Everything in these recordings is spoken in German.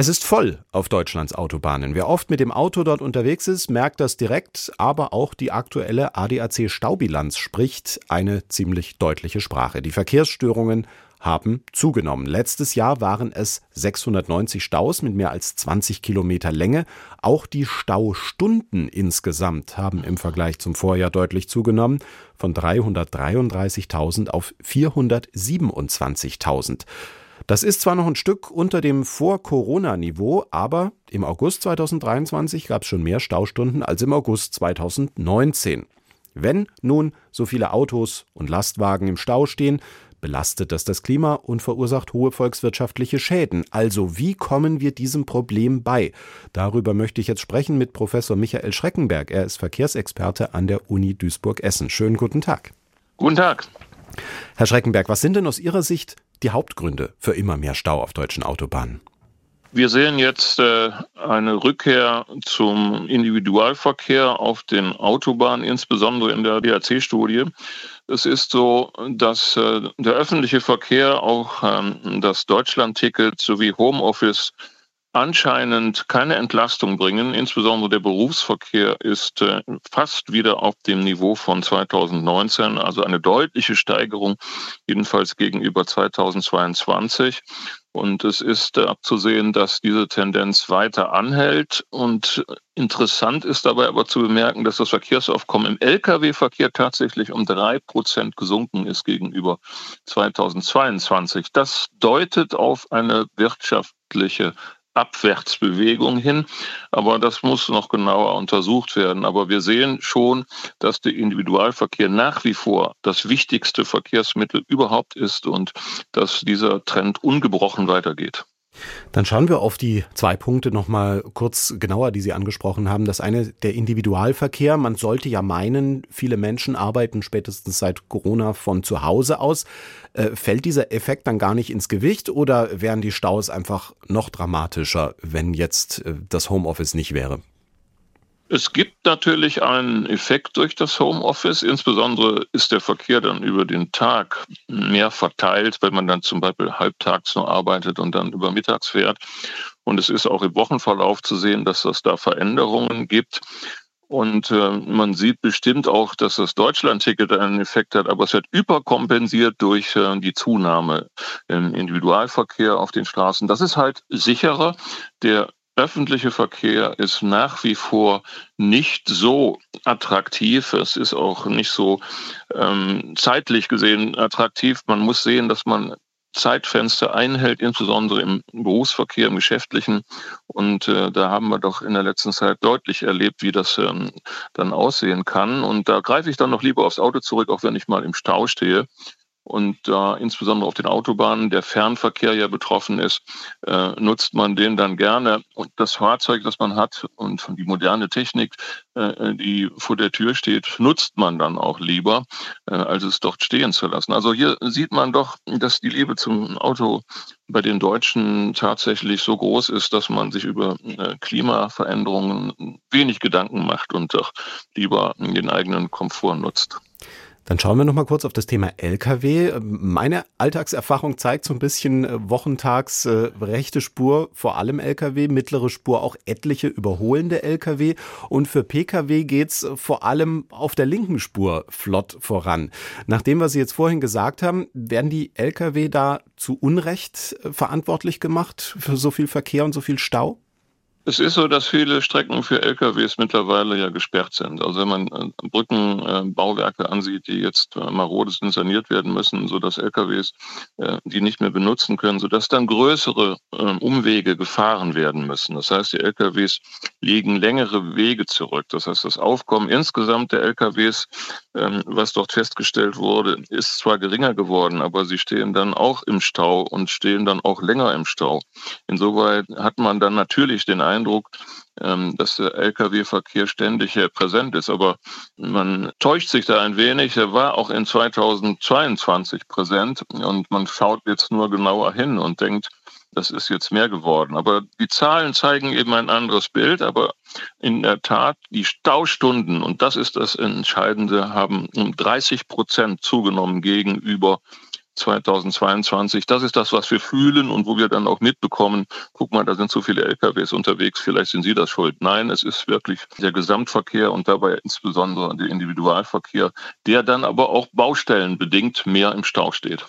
Es ist voll auf Deutschlands Autobahnen. Wer oft mit dem Auto dort unterwegs ist, merkt das direkt, aber auch die aktuelle ADAC-Staubilanz spricht eine ziemlich deutliche Sprache. Die Verkehrsstörungen haben zugenommen. Letztes Jahr waren es 690 Staus mit mehr als 20 Kilometer Länge. Auch die Staustunden insgesamt haben im Vergleich zum Vorjahr deutlich zugenommen, von 333.000 auf 427.000. Das ist zwar noch ein Stück unter dem Vor-Corona-Niveau, aber im August 2023 gab es schon mehr Staustunden als im August 2019. Wenn nun so viele Autos und Lastwagen im Stau stehen, belastet das das Klima und verursacht hohe volkswirtschaftliche Schäden. Also wie kommen wir diesem Problem bei? Darüber möchte ich jetzt sprechen mit Professor Michael Schreckenberg. Er ist Verkehrsexperte an der Uni Duisburg-Essen. Schönen guten Tag. Guten Tag. Herr Schreckenberg, was sind denn aus Ihrer Sicht die Hauptgründe für immer mehr Stau auf deutschen Autobahnen? Wir sehen jetzt äh, eine Rückkehr zum Individualverkehr auf den Autobahnen, insbesondere in der DAC-Studie. Es ist so, dass äh, der öffentliche Verkehr, auch ähm, das Deutschland-Ticket sowie Homeoffice anscheinend keine Entlastung bringen. Insbesondere der Berufsverkehr ist äh, fast wieder auf dem Niveau von 2019, also eine deutliche Steigerung, jedenfalls gegenüber 2022. Und es ist äh, abzusehen, dass diese Tendenz weiter anhält. Und interessant ist dabei aber zu bemerken, dass das Verkehrsaufkommen im Lkw-Verkehr tatsächlich um drei Prozent gesunken ist gegenüber 2022. Das deutet auf eine wirtschaftliche Abwärtsbewegung hin. Aber das muss noch genauer untersucht werden. Aber wir sehen schon, dass der Individualverkehr nach wie vor das wichtigste Verkehrsmittel überhaupt ist und dass dieser Trend ungebrochen weitergeht. Dann schauen wir auf die zwei Punkte nochmal kurz genauer, die Sie angesprochen haben. Das eine, der Individualverkehr. Man sollte ja meinen, viele Menschen arbeiten spätestens seit Corona von zu Hause aus. Äh, fällt dieser Effekt dann gar nicht ins Gewicht oder wären die Staus einfach noch dramatischer, wenn jetzt äh, das Homeoffice nicht wäre? Es gibt natürlich einen Effekt durch das Homeoffice. Insbesondere ist der Verkehr dann über den Tag mehr verteilt, wenn man dann zum Beispiel halbtags nur arbeitet und dann über mittags fährt. Und es ist auch im Wochenverlauf zu sehen, dass es da Veränderungen gibt. Und äh, man sieht bestimmt auch, dass das Deutschlandticket einen Effekt hat, aber es wird überkompensiert durch äh, die Zunahme im Individualverkehr auf den Straßen. Das ist halt sicherer. Der öffentliche Verkehr ist nach wie vor nicht so attraktiv. Es ist auch nicht so ähm, zeitlich gesehen attraktiv. Man muss sehen, dass man Zeitfenster einhält, insbesondere im Berufsverkehr, im geschäftlichen. Und äh, da haben wir doch in der letzten Zeit deutlich erlebt, wie das ähm, dann aussehen kann. Und da greife ich dann noch lieber aufs Auto zurück, auch wenn ich mal im Stau stehe und da äh, insbesondere auf den Autobahnen der Fernverkehr ja betroffen ist, äh, nutzt man den dann gerne. Und das Fahrzeug, das man hat und die moderne Technik, äh, die vor der Tür steht, nutzt man dann auch lieber, äh, als es dort stehen zu lassen. Also hier sieht man doch, dass die Liebe zum Auto bei den Deutschen tatsächlich so groß ist, dass man sich über äh, Klimaveränderungen wenig Gedanken macht und doch lieber den eigenen Komfort nutzt. Dann schauen wir noch mal kurz auf das Thema LKW. Meine Alltagserfahrung zeigt so ein bisschen äh, wochentags äh, rechte Spur, vor allem LKW, mittlere Spur auch etliche überholende LKW und für Pkw geht's vor allem auf der linken Spur flott voran. Nach dem, was Sie jetzt vorhin gesagt haben, werden die LKW da zu Unrecht äh, verantwortlich gemacht für so viel Verkehr und so viel Stau? Es ist so, dass viele Strecken für LKWs mittlerweile ja gesperrt sind. Also wenn man äh, Brückenbauwerke äh, ansieht, die jetzt äh, marode sind, saniert werden müssen, sodass LKWs die nicht mehr benutzen können, sodass dann größere ähm, Umwege gefahren werden müssen. Das heißt, die LKWs legen längere Wege zurück. Das heißt, das Aufkommen insgesamt der LKWs, ähm, was dort festgestellt wurde, ist zwar geringer geworden, aber sie stehen dann auch im Stau und stehen dann auch länger im Stau. Insoweit hat man dann natürlich den Eindruck, ähm, dass der Lkw-Verkehr ständig präsent ist. Aber man täuscht sich da ein wenig. Er war auch in 2022 präsent und man schaut jetzt nur genauer hin und denkt, das ist jetzt mehr geworden. Aber die Zahlen zeigen eben ein anderes Bild. Aber in der Tat, die Staustunden, und das ist das Entscheidende, haben um 30 Prozent zugenommen gegenüber 2022. Das ist das, was wir fühlen und wo wir dann auch mitbekommen, guck mal, da sind so viele LKWs unterwegs, vielleicht sind Sie das schuld. Nein, es ist wirklich der Gesamtverkehr und dabei insbesondere der Individualverkehr, der dann aber auch baustellenbedingt mehr im Stau steht.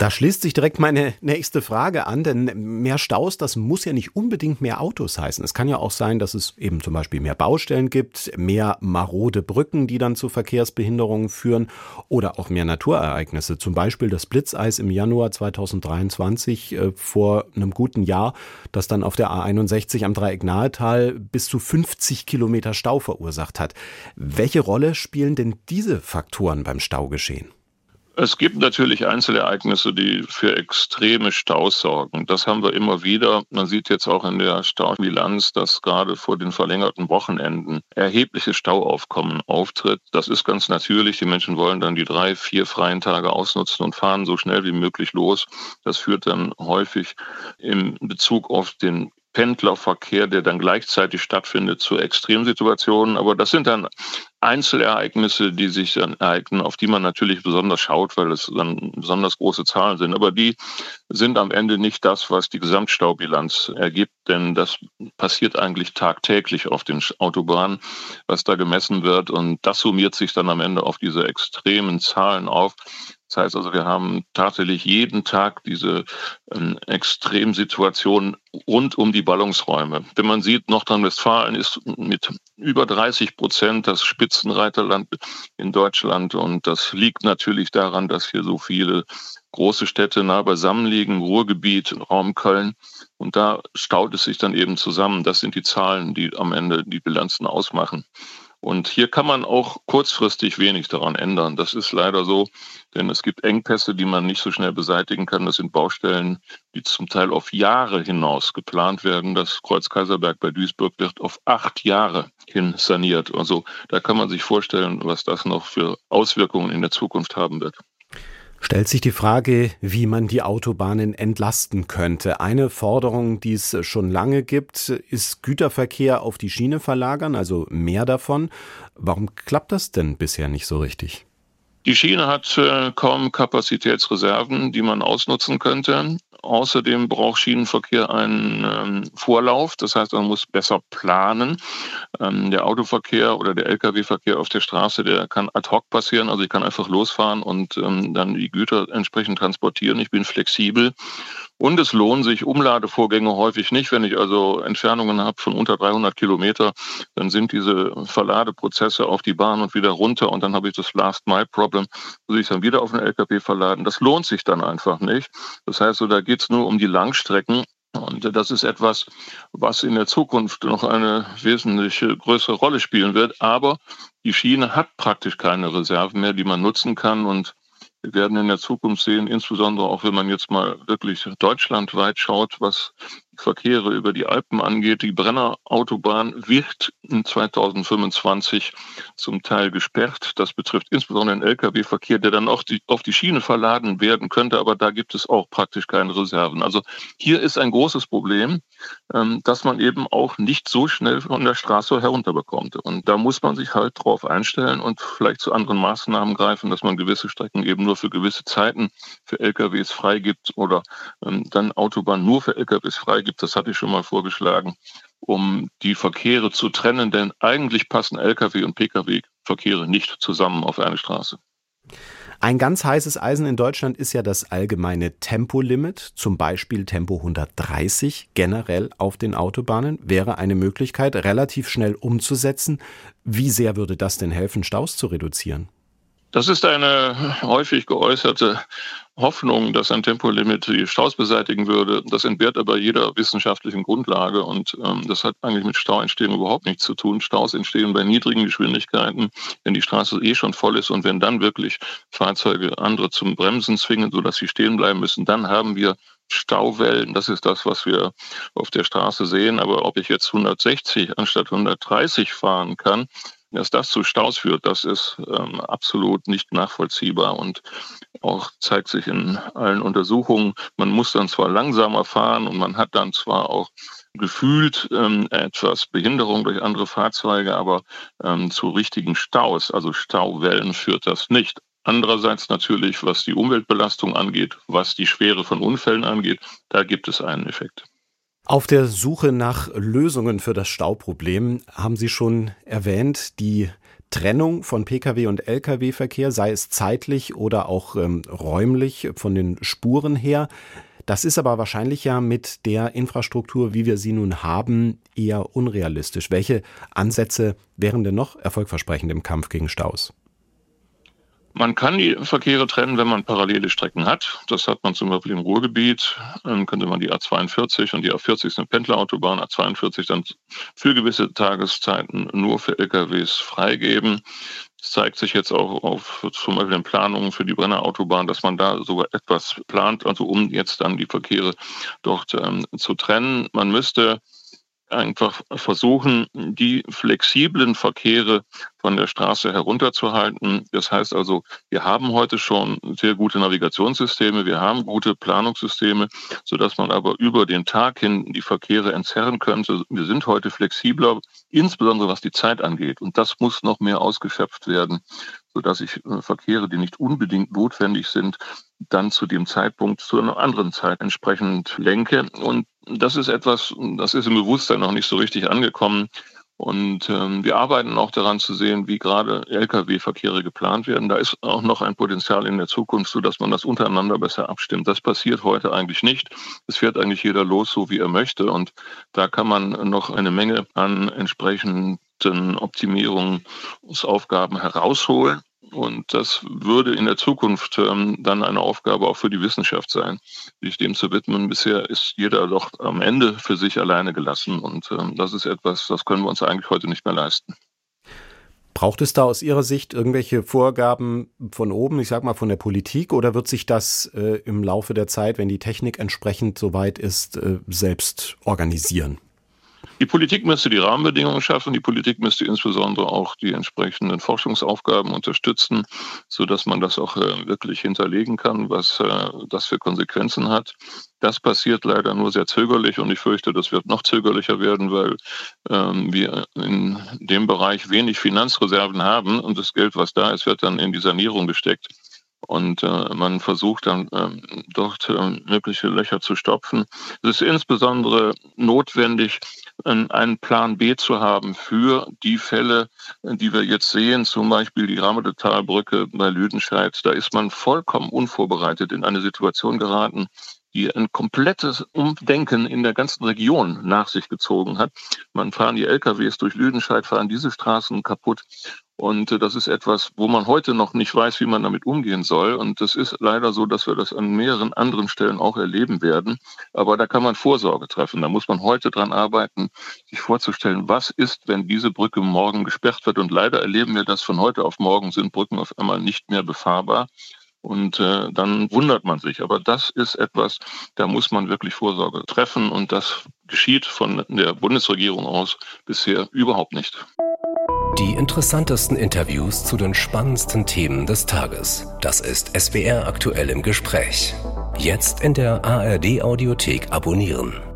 Da schließt sich direkt meine nächste Frage an, denn mehr Staus, das muss ja nicht unbedingt mehr Autos heißen. Es kann ja auch sein, dass es eben zum Beispiel mehr Baustellen gibt, mehr marode Brücken, die dann zu Verkehrsbehinderungen führen oder auch mehr Naturereignisse. Zum Beispiel das Blitzeis im Januar 2023 äh, vor einem guten Jahr, das dann auf der A61 am Dreieck Nahetal bis zu 50 Kilometer Stau verursacht hat. Welche Rolle spielen denn diese Faktoren beim Staugeschehen? Es gibt natürlich Einzelereignisse, die für extreme Staus sorgen. Das haben wir immer wieder. Man sieht jetzt auch in der Staubilanz, dass gerade vor den verlängerten Wochenenden erhebliches Stauaufkommen auftritt. Das ist ganz natürlich. Die Menschen wollen dann die drei, vier freien Tage ausnutzen und fahren so schnell wie möglich los. Das führt dann häufig im Bezug auf den Pendlerverkehr, der dann gleichzeitig stattfindet, zu Extremsituationen. Aber das sind dann Einzelereignisse, die sich dann ereignen, auf die man natürlich besonders schaut, weil es dann besonders große Zahlen sind. Aber die sind am Ende nicht das, was die Gesamtstaubilanz ergibt, denn das passiert eigentlich tagtäglich auf den Autobahnen, was da gemessen wird. Und das summiert sich dann am Ende auf diese extremen Zahlen auf. Das heißt also, wir haben tatsächlich jeden Tag diese ähm, Extremsituationen rund um die Ballungsräume. Wenn man sieht, Nordrhein-Westfalen ist mit über 30 Prozent das Spitzenreiterland in Deutschland. Und das liegt natürlich daran, dass hier so viele große Städte nah beisammen liegen, Ruhrgebiet, Raum Köln. Und da staut es sich dann eben zusammen. Das sind die Zahlen, die am Ende die Bilanzen ausmachen. Und hier kann man auch kurzfristig wenig daran ändern. Das ist leider so, denn es gibt Engpässe, die man nicht so schnell beseitigen kann. Das sind Baustellen, die zum Teil auf Jahre hinaus geplant werden. Das Kreuz Kaiserberg bei Duisburg wird auf acht Jahre hin saniert. Also da kann man sich vorstellen, was das noch für Auswirkungen in der Zukunft haben wird stellt sich die Frage, wie man die Autobahnen entlasten könnte. Eine Forderung, die es schon lange gibt, ist Güterverkehr auf die Schiene verlagern, also mehr davon. Warum klappt das denn bisher nicht so richtig? Die Schiene hat äh, kaum Kapazitätsreserven, die man ausnutzen könnte. Außerdem braucht Schienenverkehr einen ähm, Vorlauf, das heißt, man muss besser planen. Ähm, der Autoverkehr oder der Lkw-Verkehr auf der Straße, der kann ad hoc passieren. Also ich kann einfach losfahren und ähm, dann die Güter entsprechend transportieren. Ich bin flexibel und es lohnen sich Umladevorgänge häufig nicht. Wenn ich also Entfernungen habe von unter 300 Kilometer, dann sind diese Verladeprozesse auf die Bahn und wieder runter und dann habe ich das Last-Mile-Problem, muss ich dann wieder auf den LKW verladen. Das lohnt sich dann einfach nicht. Das heißt, so da geht es nur um die Langstrecken. Und das ist etwas, was in der Zukunft noch eine wesentliche größere Rolle spielen wird. Aber die Schiene hat praktisch keine Reserven mehr, die man nutzen kann. Und wir werden in der Zukunft sehen, insbesondere auch wenn man jetzt mal wirklich deutschlandweit schaut, was Verkehre über die Alpen angeht. Die Brennerautobahn wird in 2025 zum Teil gesperrt. Das betrifft insbesondere den Lkw-Verkehr, der dann auch die, auf die Schiene verladen werden könnte, aber da gibt es auch praktisch keine Reserven. Also hier ist ein großes Problem, dass man eben auch nicht so schnell von der Straße herunterbekommt. Und da muss man sich halt drauf einstellen und vielleicht zu anderen Maßnahmen greifen, dass man gewisse Strecken eben nur für gewisse Zeiten für LKWs freigibt oder ähm, dann Autobahn nur für LKWs freigibt gibt. Das hatte ich schon mal vorgeschlagen, um die Verkehre zu trennen, denn eigentlich passen Lkw und Pkw-Verkehre nicht zusammen auf eine Straße. Ein ganz heißes Eisen in Deutschland ist ja das allgemeine Tempolimit, zum Beispiel Tempo 130 generell auf den Autobahnen, wäre eine Möglichkeit, relativ schnell umzusetzen. Wie sehr würde das denn helfen, Staus zu reduzieren? Das ist eine häufig geäußerte Hoffnung, dass ein Tempolimit die Staus beseitigen würde. Das entbehrt aber jeder wissenschaftlichen Grundlage und ähm, das hat eigentlich mit Stauentstehung überhaupt nichts zu tun. Staus entstehen bei niedrigen Geschwindigkeiten, wenn die Straße eh schon voll ist und wenn dann wirklich Fahrzeuge andere zum Bremsen zwingen, sodass sie stehen bleiben müssen, dann haben wir Stauwellen. Das ist das, was wir auf der Straße sehen. Aber ob ich jetzt 160 anstatt 130 fahren kann, dass das zu Staus führt, das ist ähm, absolut nicht nachvollziehbar und auch zeigt sich in allen Untersuchungen. Man muss dann zwar langsamer fahren und man hat dann zwar auch gefühlt ähm, etwas Behinderung durch andere Fahrzeuge, aber ähm, zu richtigen Staus, also Stauwellen, führt das nicht. Andererseits natürlich, was die Umweltbelastung angeht, was die Schwere von Unfällen angeht, da gibt es einen Effekt. Auf der Suche nach Lösungen für das Stauproblem haben Sie schon erwähnt, die Trennung von Pkw und Lkw-Verkehr, sei es zeitlich oder auch ähm, räumlich von den Spuren her. Das ist aber wahrscheinlich ja mit der Infrastruktur, wie wir sie nun haben, eher unrealistisch. Welche Ansätze wären denn noch erfolgversprechend im Kampf gegen Staus? Man kann die Verkehre trennen, wenn man parallele Strecken hat. Das hat man zum Beispiel im Ruhrgebiet. Dann könnte man die A42 und die A40 ist eine Pendlerautobahn, A42 dann für gewisse Tageszeiten nur für LKWs freigeben. Es zeigt sich jetzt auch auf zum Beispiel in Planungen für die Brennerautobahn, dass man da sogar etwas plant, also um jetzt dann die Verkehre dort ähm, zu trennen. Man müsste einfach versuchen, die flexiblen Verkehre von der Straße herunterzuhalten. Das heißt also, wir haben heute schon sehr gute Navigationssysteme, wir haben gute Planungssysteme, sodass man aber über den Tag hin die Verkehre entzerren könnte. Wir sind heute flexibler, insbesondere was die Zeit angeht. Und das muss noch mehr ausgeschöpft werden, sodass ich äh, Verkehre, die nicht unbedingt notwendig sind, dann zu dem Zeitpunkt zu einer anderen Zeit entsprechend lenke. Und das ist etwas, das ist im Bewusstsein noch nicht so richtig angekommen. Und ähm, wir arbeiten auch daran zu sehen, wie gerade Lkw-Verkehre geplant werden. Da ist auch noch ein Potenzial in der Zukunft, so dass man das untereinander besser abstimmt. Das passiert heute eigentlich nicht. Es fährt eigentlich jeder los, so wie er möchte. Und da kann man noch eine Menge an entsprechenden Optimierungsaufgaben herausholen. Und das würde in der Zukunft ähm, dann eine Aufgabe auch für die Wissenschaft sein, sich dem zu widmen. Bisher ist jeder doch am Ende für sich alleine gelassen. Und ähm, das ist etwas, das können wir uns eigentlich heute nicht mehr leisten. Braucht es da aus Ihrer Sicht irgendwelche Vorgaben von oben, ich sage mal von der Politik, oder wird sich das äh, im Laufe der Zeit, wenn die Technik entsprechend soweit ist, äh, selbst organisieren? Die Politik müsste die Rahmenbedingungen schaffen. Die Politik müsste insbesondere auch die entsprechenden Forschungsaufgaben unterstützen, so dass man das auch äh, wirklich hinterlegen kann, was äh, das für Konsequenzen hat. Das passiert leider nur sehr zögerlich und ich fürchte, das wird noch zögerlicher werden, weil ähm, wir in dem Bereich wenig Finanzreserven haben und das Geld, was da ist, wird dann in die Sanierung gesteckt. Und äh, man versucht dann ähm, dort äh, mögliche Löcher zu stopfen. Es ist insbesondere notwendig, einen Plan B zu haben für die Fälle, die wir jetzt sehen, zum Beispiel die Ramedetalbrücke bei Lüdenscheid. Da ist man vollkommen unvorbereitet in eine Situation geraten, die ein komplettes Umdenken in der ganzen Region nach sich gezogen hat. Man fahren die LKWs durch Lüdenscheid, fahren diese Straßen kaputt und äh, das ist etwas, wo man heute noch nicht weiß, wie man damit umgehen soll. Und es ist leider so, dass wir das an mehreren anderen Stellen auch erleben werden. Aber da kann man Vorsorge treffen. Da muss man heute dran arbeiten, sich vorzustellen, was ist, wenn diese Brücke morgen gesperrt wird. Und leider erleben wir das von heute auf morgen sind Brücken auf einmal nicht mehr befahrbar. Und äh, dann wundert man sich. Aber das ist etwas, da muss man wirklich Vorsorge treffen. Und das geschieht von der Bundesregierung aus bisher überhaupt nicht. Die interessantesten Interviews zu den spannendsten Themen des Tages. Das ist SWR aktuell im Gespräch. Jetzt in der ARD Audiothek abonnieren.